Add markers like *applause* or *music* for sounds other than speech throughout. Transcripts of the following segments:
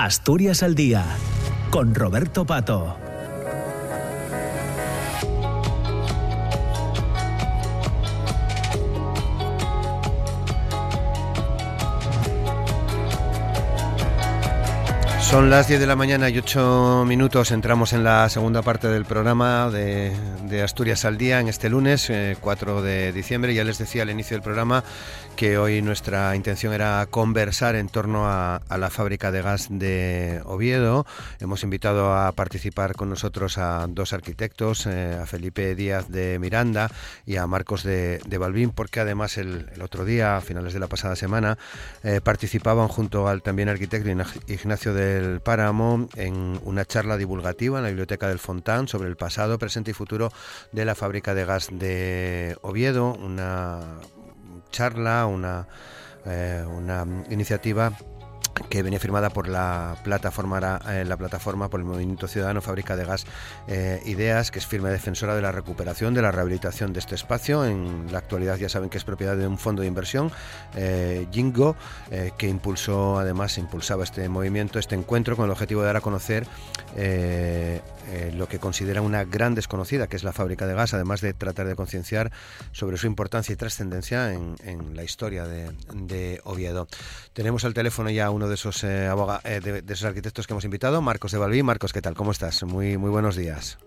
Asturias al Día, con Roberto Pato. Son las 10 de la mañana y 8 minutos. Entramos en la segunda parte del programa de, Asturias al Día en este lunes, 4 eh, de diciembre. Ya les decía al inicio del programa que hoy nuestra intención era conversar en torno a, la fábrica de gas de Oviedo. Hemos invitado a participar con nosotros a dos arquitectos, eh, a Felipe Díaz de Miranda y a Marcos de, Balbín, porque además el, otro día, a finales de la pasada semana, eh, participaban junto al también arquitecto Ignacio del Páramo en una charla divulgativa en la Biblioteca del Fontán sobre el pasado, presente y futuro de la fábrica de gas de Oviedo, una charla, una, eh, una iniciativa que viene firmada por la plataforma eh, la plataforma por el Movimiento Ciudadano Fábrica de Gas eh, Ideas, que es firme defensora de la recuperación, de la rehabilitación de este espacio. En la actualidad ya saben que es propiedad de un fondo de inversión, Jingo, que impulsó, además, impulsaba este movimiento, este encuentro con el objetivo de dar a conocer eh, lo que considera una gran desconocida, que es la fábrica de gas, además de tratar de concienciar sobre su importancia y trascendencia en, la historia de, Oviedo. Tenemos al teléfono ya uno de esos, eh, eh, de, esos arquitectos que hemos invitado, Marcos de Balbí. Marcos, ¿qué tal? ¿Cómo estás? Muy, muy buenos días.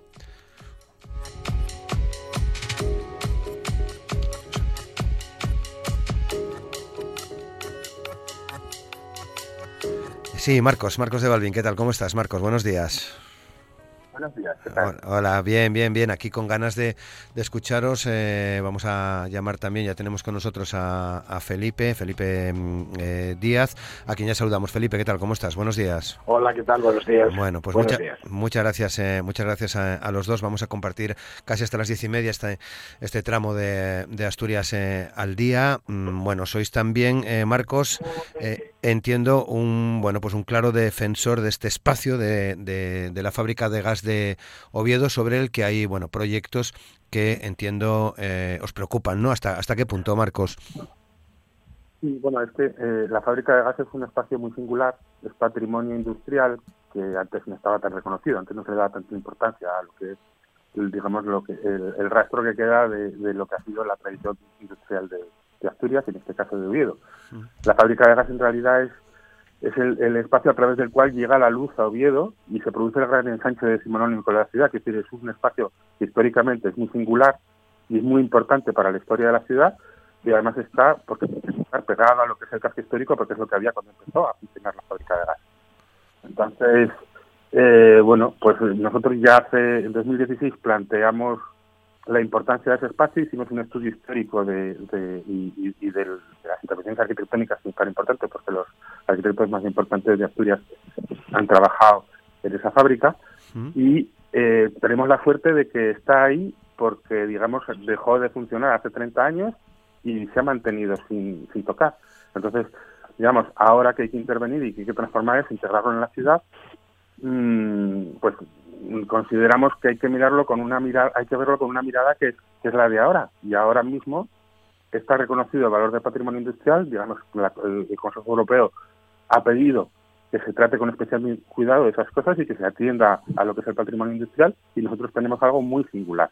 Sí, Marcos, Marcos de Balbín, ¿qué tal? ¿Cómo estás, Marcos? Buenos días. Hola, bien, bien, bien. Aquí con ganas de, escucharos. Eh, vamos a llamar también, ya tenemos con nosotros a, Felipe, Felipe mm, eh, Díaz, a quien ya saludamos. Felipe, ¿qué tal? ¿Cómo estás? Buenos días. Hola, ¿qué tal? Buenos días. Bueno, pues muchas gracias, eh, muchas gracias a, los dos. Vamos a compartir casi hasta las diez y media este, este tramo de, Asturias al día. Mm, bueno, sois también, Marcos, entiendo, un bueno, pues un claro defensor de este espacio de, de la fábrica de gas de Oviedo sobre el que hay bueno proyectos que entiendo eh, os preocupan, ¿no? ¿Hasta, ¿Hasta qué punto, Marcos? Sí, bueno, es que eh, la fábrica de gas es un espacio muy singular, es patrimonio industrial que antes no estaba tan reconocido, antes no se le daba tanta importancia a lo que es, digamos, lo que el, rastro que queda de, lo que ha sido la tradición industrial de, de Asturias, en este caso de Oviedo. La fábrica de gas en realidad es es el, espacio a través del cual llega la luz a Oviedo y se produce el gran ensanche decimonónico de la ciudad, que es, decir, es un espacio que históricamente es muy singular y es muy importante para la historia de la ciudad y además está porque está pegado a lo que es el casco histórico porque es lo que había cuando empezó a funcionar la fábrica de gas. Entonces, eh, bueno, pues nosotros ya hace en 2016 planteamos la importancia de ese espacio, hicimos un estudio histórico de, y, de, las intervenciones arquitectónicas que es tan importante porque los arquitectos más importantes de Asturias han trabajado en esa fábrica y eh, tenemos la suerte de que está ahí porque, digamos, dejó de funcionar hace 30 años y se ha mantenido sin, sin tocar. Entonces, digamos, ahora que hay que intervenir y que hay que transformar eso, integrarlo en la ciudad, mmm, pues consideramos que hay que mirarlo con una mirada, hay que verlo con una mirada que, es la de ahora. Y ahora mismo está reconocido el valor del patrimonio industrial, digamos, el, Consejo Europeo ha pedido que se trate con especial cuidado de esas cosas y que se atienda a lo que es el patrimonio industrial y nosotros tenemos algo muy singular.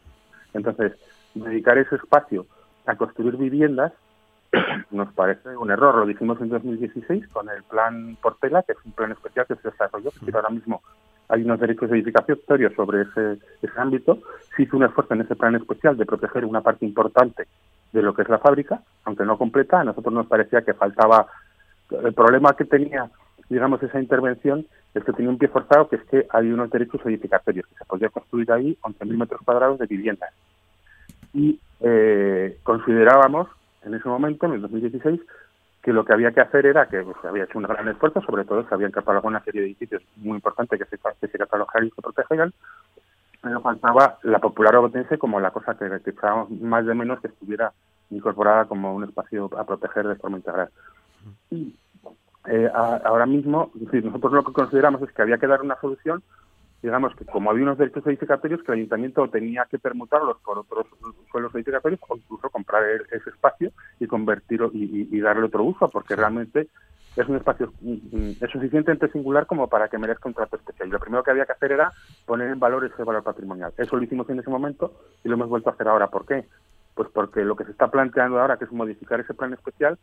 Entonces, dedicar ese espacio a construir viviendas *clears throat* nos parece un error. Lo dijimos en 2016 con el plan Portela, que es un plan especial que se desarrolló, que ahora mismo hay unos derechos de edificación sobre ese, ese ámbito. Se hizo un esfuerzo en ese plan especial de proteger una parte importante de lo que es la fábrica, aunque no completa. A nosotros nos parecía que faltaba. El problema que tenía, digamos, esa intervención es que tenía un pie forzado, que es que hay unos derechos edificatorios, que se podía construir ahí 11.000 metros cuadrados de viviendas. Y eh, considerábamos en ese momento, en el 2016, que lo que había que hacer era que se había hecho un gran esfuerzo, sobre todo se habían catalogado una serie de edificios muy importantes que se, que se catalogaran y se protegerían, pero faltaba la popular obetense como la cosa que, que más de menos que estuviera incorporada como un espacio a proteger de forma integral. Y eh, ahora mismo, nosotros lo que consideramos es que había que dar una solución digamos que como había unos derechos edificatorios que el ayuntamiento tenía que permutarlos por otros suelos edificatorios o incluso comprar ese espacio y convertirlo y, darle otro uso porque realmente es un espacio mm, mm, es suficientemente singular como para que merezca un trato especial. Y lo primero que había que hacer era poner en valor ese valor patrimonial. Eso lo hicimos en ese momento y lo hemos vuelto a hacer ahora. ¿Por qué? Pues porque lo que se está planteando ahora, que es modificar ese plan especial,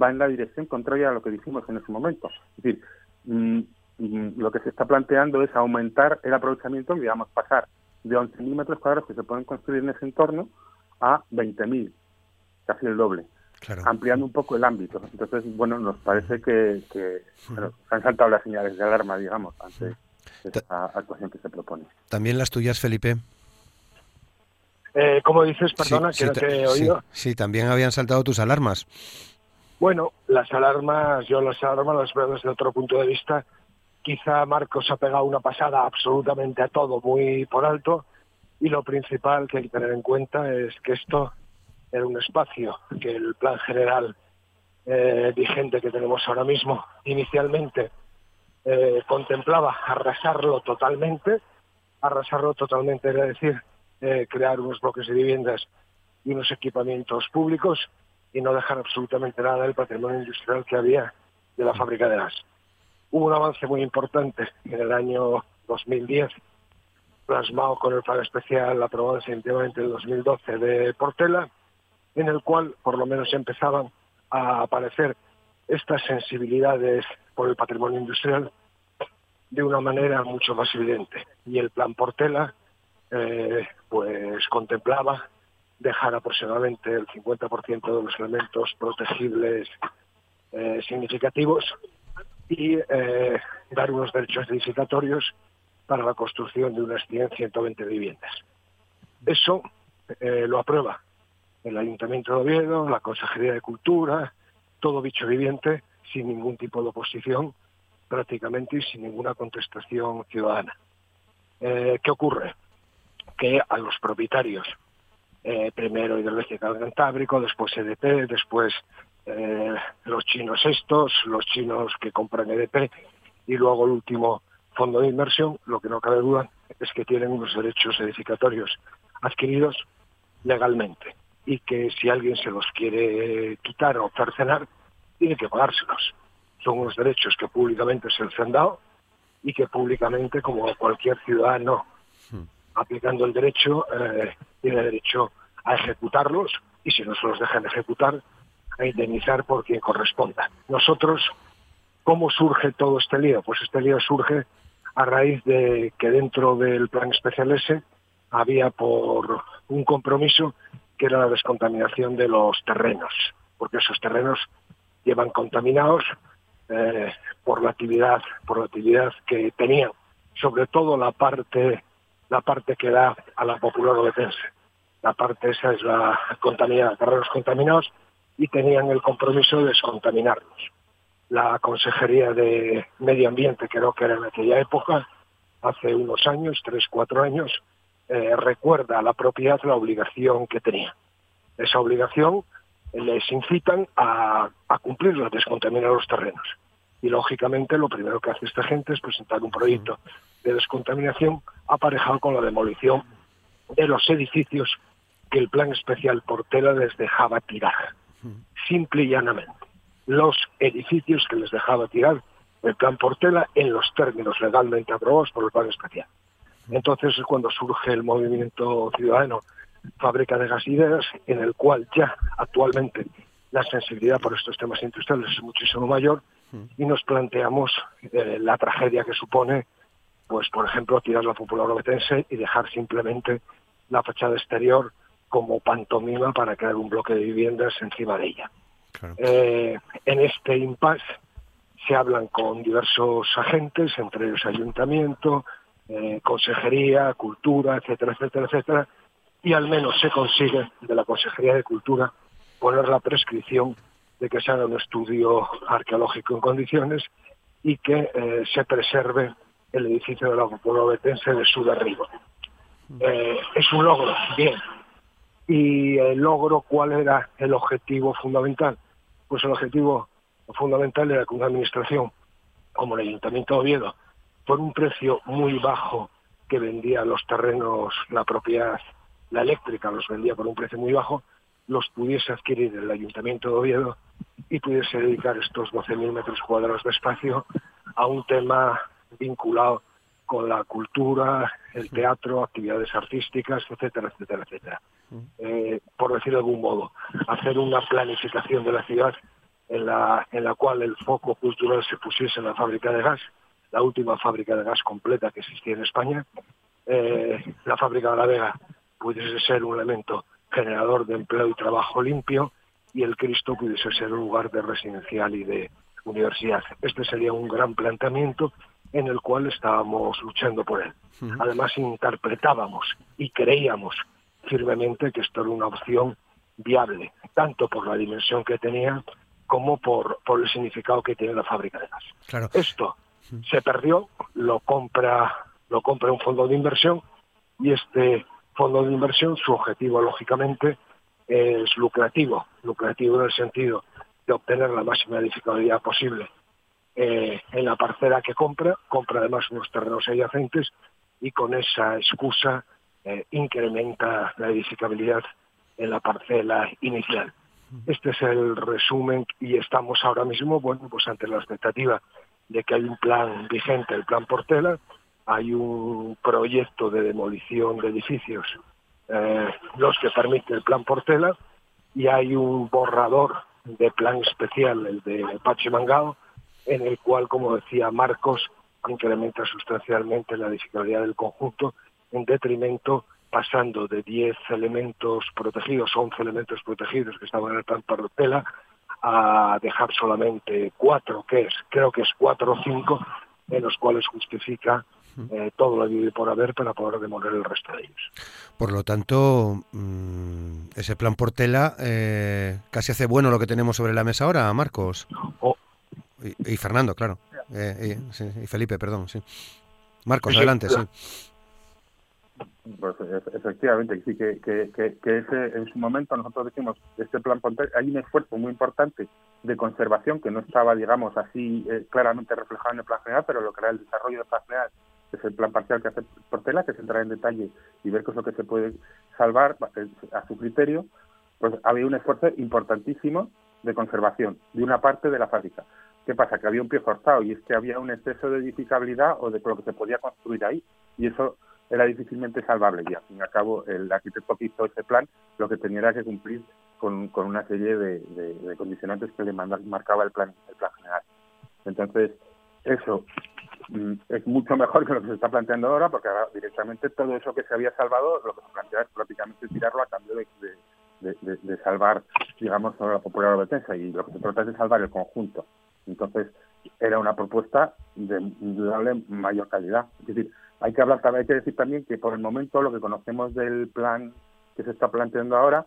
va en la dirección contraria a lo que dijimos en ese momento. Es decir, mm, lo que se está planteando es aumentar el aprovechamiento, digamos, pasar de 11.000 metros cuadrados que se pueden construir en ese entorno a 20.000, casi el doble ampliando un poco el ámbito. Entonces, bueno, nos parece que, se han saltado las señales de alarma, digamos, ante esta actuación que se propone. ¿También las tuyas, Felipe? Eh, ¿Cómo dices? Perdona, que no te he oído. Sí, también habían saltado tus alarmas. Bueno, las alarmas, yo las alarmas las veo desde otro punto de vista. Quizá Marcos ha pegado una pasada absolutamente a todo, muy por alto, y lo principal que hay que tener en cuenta es que esto era un espacio que el plan general eh, vigente que tenemos ahora mismo inicialmente eh, contemplaba arrasarlo totalmente. Arrasarlo totalmente era decir, eh, crear unos bloques de viviendas y unos equipamientos públicos y no dejar absolutamente nada del patrimonio industrial que había de la fábrica de gas. Hubo un avance muy importante en el año 2010, plasmado con el plan especial aprobado definitivamente en el 2012 de Portela, en el cual por lo menos empezaban a aparecer estas sensibilidades por el patrimonio industrial de una manera mucho más evidente. Y el plan Portela eh, pues contemplaba dejar aproximadamente el 50% de los elementos protegibles eh, significativos y eh, dar unos derechos edificatorios para la construcción de unas 100, 120 viviendas. Eso lo aprueba el Ayuntamiento de Oviedo, la Consejería de Cultura, todo bicho viviente, sin ningún tipo de oposición, prácticamente y sin ninguna contestación ciudadana. Eh, ¿Qué ocurre? Que a los propietarios, eh, primero Hidroeléctrica del Cantábrico, después EDP, después eh, los chinos estos, los chinos que compran EDP, y luego el último fondo de inversión, lo que no cabe duda es que tienen unos derechos edificatorios adquiridos legalmente y que si alguien se los quiere quitar o cercenar, tiene que pagárselos. Son unos derechos que públicamente se les han dado y que públicamente, como cualquier ciudadano hmm. aplicando el derecho, eh, tiene derecho a ejecutarlos y si no se los dejan ejecutar, a indemnizar por quien corresponda. Nosotros, ¿cómo surge todo este lío? Pues este lío surge a raíz de que dentro del plan especial S había por un compromiso que era la descontaminación de los terrenos, porque esos terrenos llevan contaminados eh, por la actividad, por la actividad que tenían, sobre todo la parte, la parte que da a la popular obetense. La parte esa es la contaminada, terrenos contaminados, y tenían el compromiso de descontaminarlos. La Consejería de Medio Ambiente, creo que era en aquella época, hace unos años, tres, cuatro años, eh, recuerda a la propiedad la obligación que tenía. Esa obligación les incitan a, a cumplirla, a descontaminar los terrenos. Y lógicamente lo primero que hace esta gente es presentar un proyecto de descontaminación aparejado con la demolición de los edificios que el plan especial Portela les dejaba tirar. Simple y llanamente. Los edificios que les dejaba tirar el plan Portela en los términos legalmente aprobados por el plan especial. Entonces es cuando surge el movimiento ciudadano Fábrica de Gas Ideas, en el cual ya actualmente la sensibilidad por estos temas industriales es muchísimo mayor y nos planteamos eh, la tragedia que supone, pues por ejemplo, tirar la popular obetense y dejar simplemente la fachada exterior como pantomima para crear un bloque de viviendas encima de ella. Eh, en este impasse se hablan con diversos agentes, entre ellos ayuntamiento, eh, consejería, cultura, etcétera, etcétera, etcétera, y al menos se consigue de la Consejería de Cultura poner la prescripción de que se haga un estudio arqueológico en condiciones y que eh, se preserve el edificio de la Popular Obetense de su derribo. Eh, es un logro, bien. ¿Y el logro cuál era el objetivo fundamental? Pues el objetivo fundamental era que una administración como el Ayuntamiento de Oviedo por un precio muy bajo que vendía los terrenos, la propiedad, la eléctrica los vendía por un precio muy bajo, los pudiese adquirir el Ayuntamiento de Oviedo y pudiese dedicar estos 12.000 metros cuadrados de espacio a un tema vinculado con la cultura, el teatro, actividades artísticas, etcétera, etcétera, etcétera. Eh, por decir de algún modo, hacer una planificación de la ciudad en la, en la cual el foco cultural se pusiese en la fábrica de gas, la última fábrica de gas completa que existía en España. Eh, la fábrica de la Vega pudiese ser un elemento generador de empleo y trabajo limpio y el Cristo pudiese ser un lugar de residencial y de universidad. Este sería un gran planteamiento en el cual estábamos luchando por él. Además, interpretábamos y creíamos firmemente que esto era una opción viable, tanto por la dimensión que tenía como por, por el significado que tiene la fábrica de gas. Esto se perdió, lo compra, lo compra un fondo de inversión y este fondo de inversión, su objetivo, lógicamente, es lucrativo, lucrativo en el sentido de obtener la máxima edificabilidad posible eh, en la parcela que compra, compra además unos terrenos adyacentes y con esa excusa eh, incrementa la edificabilidad en la parcela inicial. Este es el resumen y estamos ahora mismo, bueno, pues ante la expectativa de que hay un plan vigente, el plan Portela, hay un proyecto de demolición de edificios, eh, los que permite el plan Portela, y hay un borrador de plan especial, el de Pachimangao, en el cual, como decía Marcos, incrementa sustancialmente la edificabilidad del conjunto en detrimento pasando de 10 elementos protegidos, 11 elementos protegidos que estaban en el plan Portela, a dejar solamente cuatro, que es, creo que es cuatro o cinco, en los cuales justifica eh, todo lo que por haber para poder demoler el resto de ellos. Por lo tanto, mm, ese plan Portela eh, casi hace bueno lo que tenemos sobre la mesa ahora, Marcos. Y, Fernando, claro. Eh, y, Felipe, perdón, sí. Marcos, adelante, sí. Pues efectivamente, sí, que, que, que, ese, en su momento nosotros decimos, este plan hay un esfuerzo muy importante de conservación que no estaba, digamos, así eh, claramente reflejado en el plan general, pero lo que era el desarrollo del plan general, es el plan parcial que hace Portela, que es entrar en detalle y ver qué es lo que se puede salvar a su criterio, pues había un esfuerzo importantísimo de conservación de una parte de la fábrica. ¿Qué pasa? Que había un pie forzado y es que había un exceso de edificabilidad o de lo que se podía construir ahí. Y eso era difícilmente salvable. Y al fin y al cabo, el arquitecto que hizo ese plan lo que tenía era que cumplir con, una serie de, condicionantes que le marcaba el plan, el plan general. Entonces, eso mm, es mucho mejor que lo que se está planteando ahora, porque ahora directamente todo eso que se había salvado, lo que se plantea es prácticamente tirarlo a cambio de, salvar, digamos, la popular defensa y lo que se trata es de salvar el conjunto. Entonces, era una propuesta de indudable mayor calidad. Es decir, hay que hablar, hay que decir también que por el momento lo que conocemos del plan que se está planteando ahora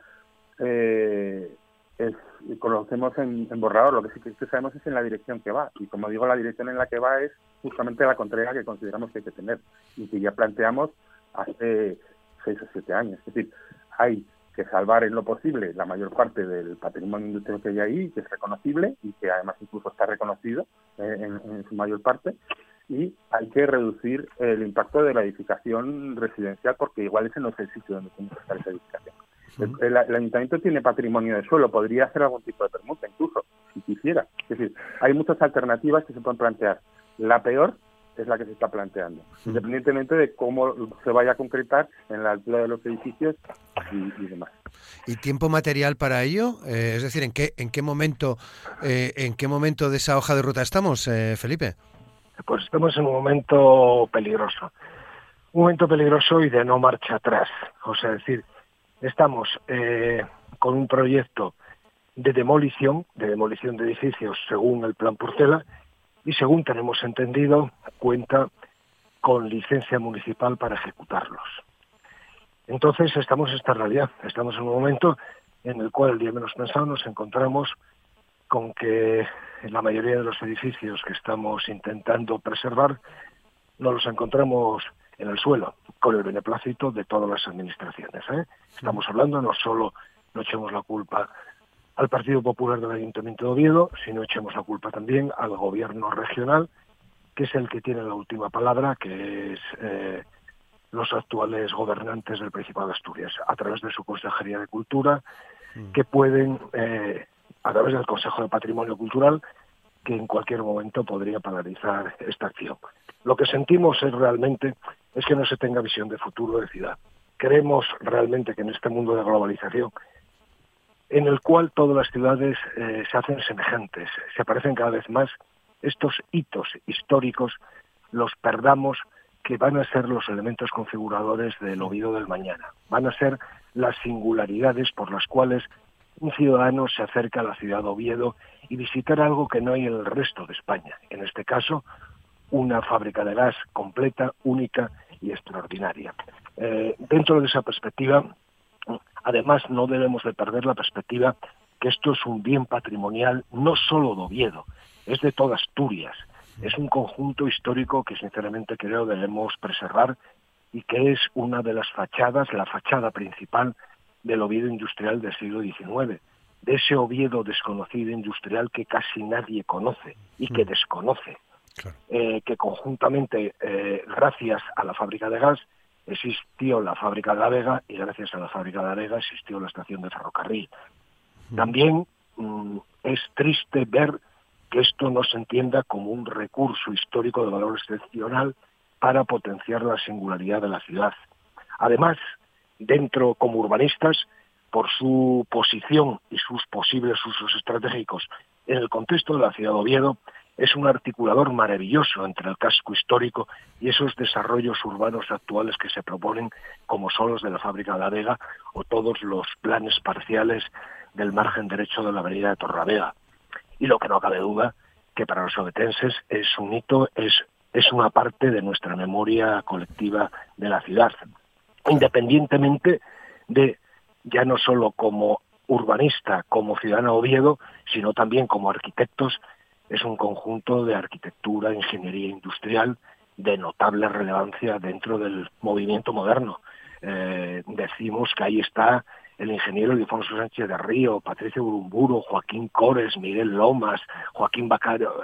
eh, es, conocemos en, borrador, lo que sí que sabemos es en la dirección que va. Y como digo, la dirección en la que va es justamente la contraria que consideramos que hay que tener y que ya planteamos hace seis o siete años. Es decir, hay que salvar en lo posible la mayor parte del patrimonio industrial que hay ahí, que es reconocible y que además incluso está reconocido eh, en, su mayor parte, y hay que reducir el impacto de la edificación residencial porque igual ese no es el sitio donde tiene que estar esa edificación. El, ayuntamiento tiene patrimonio de suelo, podría hacer algún tipo de permuta incluso, si quisiera. Es decir, hay muchas alternativas que se pueden plantear. La peor es la que se está planteando, independientemente de cómo se vaya a concretar en la altura de los edificios y, demás. ¿Y tiempo material para ello? Eh, es decir, ¿en qué, en qué momento eh, en qué momento de esa hoja de ruta estamos, eh, Felipe? Pues estamos en un momento peligroso, un momento peligroso y de no marcha atrás. O sea, decir, estamos con un proyecto de demolición, de demolición de edificios según el plan Portela, y según tenemos entendido, cuenta con licencia municipal para ejecutarlos. Entonces estamos en esta realidad, estamos en un momento en el cual el día menos pensado nos encontramos con que en la mayoría de los edificios que estamos intentando preservar no los encontramos en el suelo, con el beneplácito de todas las administraciones. ¿eh? Estamos hablando no solo, no echemos la culpa al Partido Popular del Ayuntamiento de Oviedo, sino echemos la culpa también al gobierno regional, que es el que tiene la última palabra, que es eh, los actuales gobernantes del Principado de Asturias, a través de su Consejería de Cultura, mm. que pueden eh, a través del Consejo de Patrimonio Cultural, que en cualquier momento podría paralizar esta acción. Lo que sentimos es realmente es que no se tenga visión de futuro de ciudad. Creemos realmente que en este mundo de globalización, en el cual todas las ciudades eh, se hacen semejantes, se parecen cada vez más, estos hitos históricos los perdamos que van a ser los elementos configuradores del Oviedo del mañana. Van a ser las singularidades por las cuales un ciudadano se acerca a la ciudad de Oviedo y visitar algo que no hay en el resto de España. En este caso, una fábrica de gas completa, única y extraordinaria. Eh, dentro de esa perspectiva, además, no debemos de perder la perspectiva que esto es un bien patrimonial no solo de Oviedo, es de toda Asturias. Es un conjunto histórico que sinceramente creo debemos preservar y que es una de las fachadas, la fachada principal del Oviedo industrial del siglo XIX, de ese Oviedo desconocido industrial que casi nadie conoce y que mm. desconoce, eh, que conjuntamente, eh, gracias a la fábrica de gas, existió la fábrica de la Vega y gracias a la fábrica de la Vega existió la estación de ferrocarril. También mm, es triste ver que esto no se entienda como un recurso histórico de valor excepcional para potenciar la singularidad de la ciudad. Además, dentro como urbanistas por su posición y sus posibles usos estratégicos en el contexto de la ciudad de Oviedo, es un articulador maravilloso entre el casco histórico y esos desarrollos urbanos actuales que se proponen, como son los de la fábrica de la Vega o todos los planes parciales del margen derecho de la avenida de Torravega. Y lo que no cabe duda, que para los obetenses es un hito, es, es una parte de nuestra memoria colectiva de la ciudad independientemente de ya no solo como urbanista, como ciudadano Oviedo, sino también como arquitectos, es un conjunto de arquitectura, ingeniería industrial de notable relevancia dentro del movimiento moderno. Eh, decimos que ahí está el ingeniero Ildefonso Sánchez de Río, Patricio Burumburo, Joaquín Cores, Miguel Lomas, Joaquín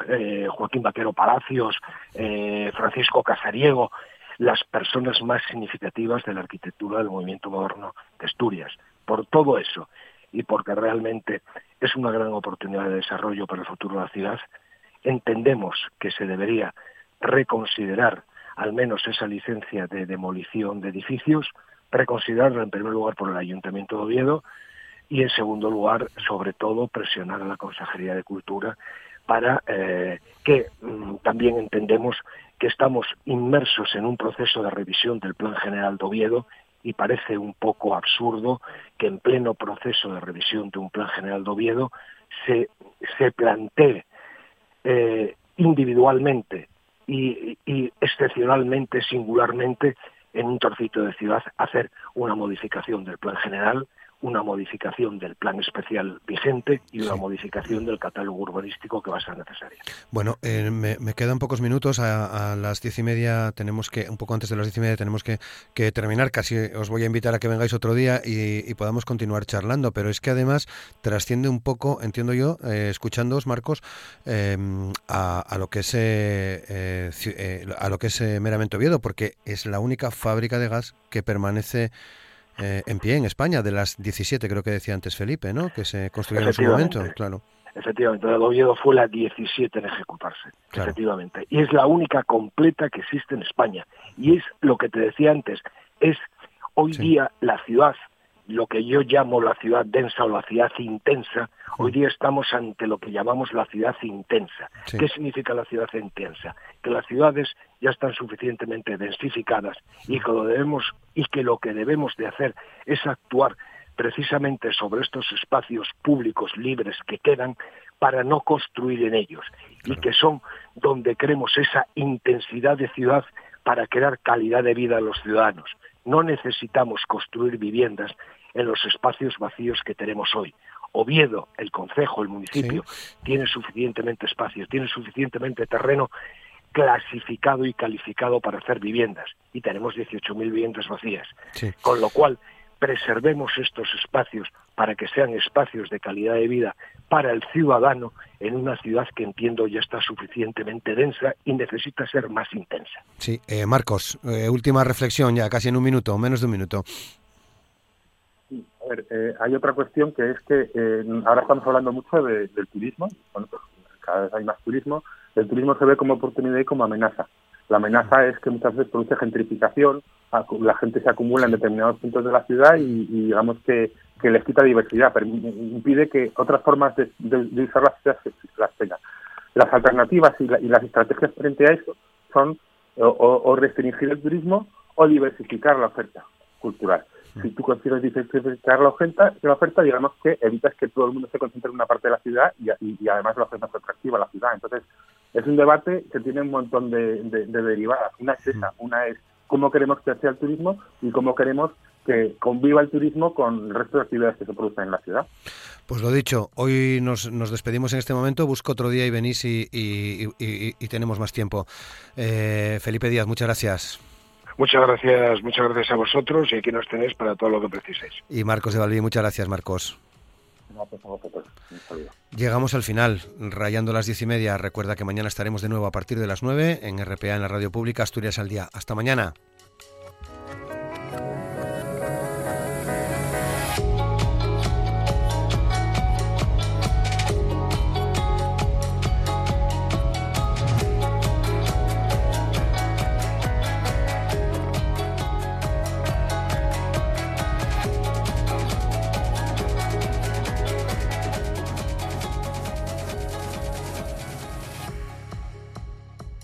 eh, Joaquín Vaquero Palacios, eh, Francisco Casariego, las personas más significativas de la arquitectura del movimiento moderno de Asturias. Por todo eso y porque realmente es una gran oportunidad de desarrollo para el futuro de la ciudad, entendemos que se debería reconsiderar al menos esa licencia de demolición de edificios, reconsiderarla en primer lugar por el Ayuntamiento de Oviedo y en segundo lugar, sobre todo, presionar a la Consejería de Cultura para eh, que mm, también entendemos que estamos inmersos en un proceso de revisión del Plan General de Oviedo y parece un poco absurdo que en pleno proceso de revisión de un Plan General de Oviedo se, se plantee eh, individualmente y, excepcionalmente, singularmente, en un trocito de ciudad, hacer una modificación del Plan General una modificación del plan especial vigente y una modificación del catálogo urbanístico que va a ser necesaria. Bueno, eh, me, quedan pocos minutos. A, las diez y media tenemos que, un poco antes de las diez y media tenemos que, terminar. Casi os voy a invitar a que vengáis otro día y, podamos continuar charlando. Pero es que además trasciende un poco, entiendo yo, eh, escuchándoos, Marcos, em, a, lo que es eh, a lo que es meramente Oviedo, porque es la única fábrica de gas que permanece eh, en pie en España, de las 17 creo que decía antes Felipe, ¿no? Que se construyeron en su momento, claro. Efectivamente, el Oviedo fue la 17 en ejecutarse, efectivamente. Y es la única completa que existe en España. Y es lo que te decía antes, es hoy día la ciudad lo que yo llamo la ciudad densa o la ciudad intensa, hoy día estamos ante lo que llamamos la ciudad intensa. ¿Qué significa la ciudad intensa? Que las ciudades ya están suficientemente densificadas y que lo debemos y que lo que debemos de hacer es actuar precisamente sobre estos espacios públicos libres que quedan para no construir en ellos y que son donde creemos esa intensidad de ciudad para crear calidad de vida a los ciudadanos. No necesitamos construir viviendas en los espacios vacíos que tenemos hoy. Oviedo, el concejo, el municipio, tiene suficientemente espacio, tiene suficientemente terreno clasificado y calificado para hacer viviendas y tenemos 18.000 viviendas vacías. Con lo cual, preservemos estos espacios para que sean espacios de calidad de vida para el ciudadano en una ciudad que entiendo ya está suficientemente densa y necesita ser más intensa. Sí, eh, Marcos, eh, última reflexión ya, casi en un minuto, menos de un minuto. Ver, eh, hay otra cuestión que es que eh, ahora estamos hablando mucho del turismo, bueno, pues, cada vez hay más turismo, el turismo se ve como oportunidad y como amenaza. La amenaza es que muchas veces produce gentrificación, la gente se acumula en determinados puntos de la ciudad y, digamos que, les quita diversidad, pero impide que otras formas de, usar las ciudades las tengan. Las alternativas y, las estrategias frente a eso son o, restringir el turismo o diversificar la oferta cultural. Si tú consigues diversificar la oferta, la oferta, digamos que evitas que todo el mundo se concentre en una parte de la ciudad y, además lo haces más atractiva la ciudad. Entonces, es un debate que tiene un montón de, derivadas. Una es esa, una es cómo queremos que sea el turismo y cómo queremos que conviva el turismo con el resto de actividades que se producen en la ciudad. Pues lo dicho, hoy nos, despedimos en este momento, busco otro día y venís y, tenemos más tiempo. Eh, Felipe Díaz, muchas gracias. Muchas gracias, muchas gracias a vosotros y aquí nos tenéis para todo lo que preciséis. Y Marcos de Valví, muchas gracias, Marcos. Llegamos al final, rayando las diez y media. Recuerda que mañana estaremos de nuevo a partir de las nueve en RPA en la Radio Pública Asturias al Día. Hasta mañana.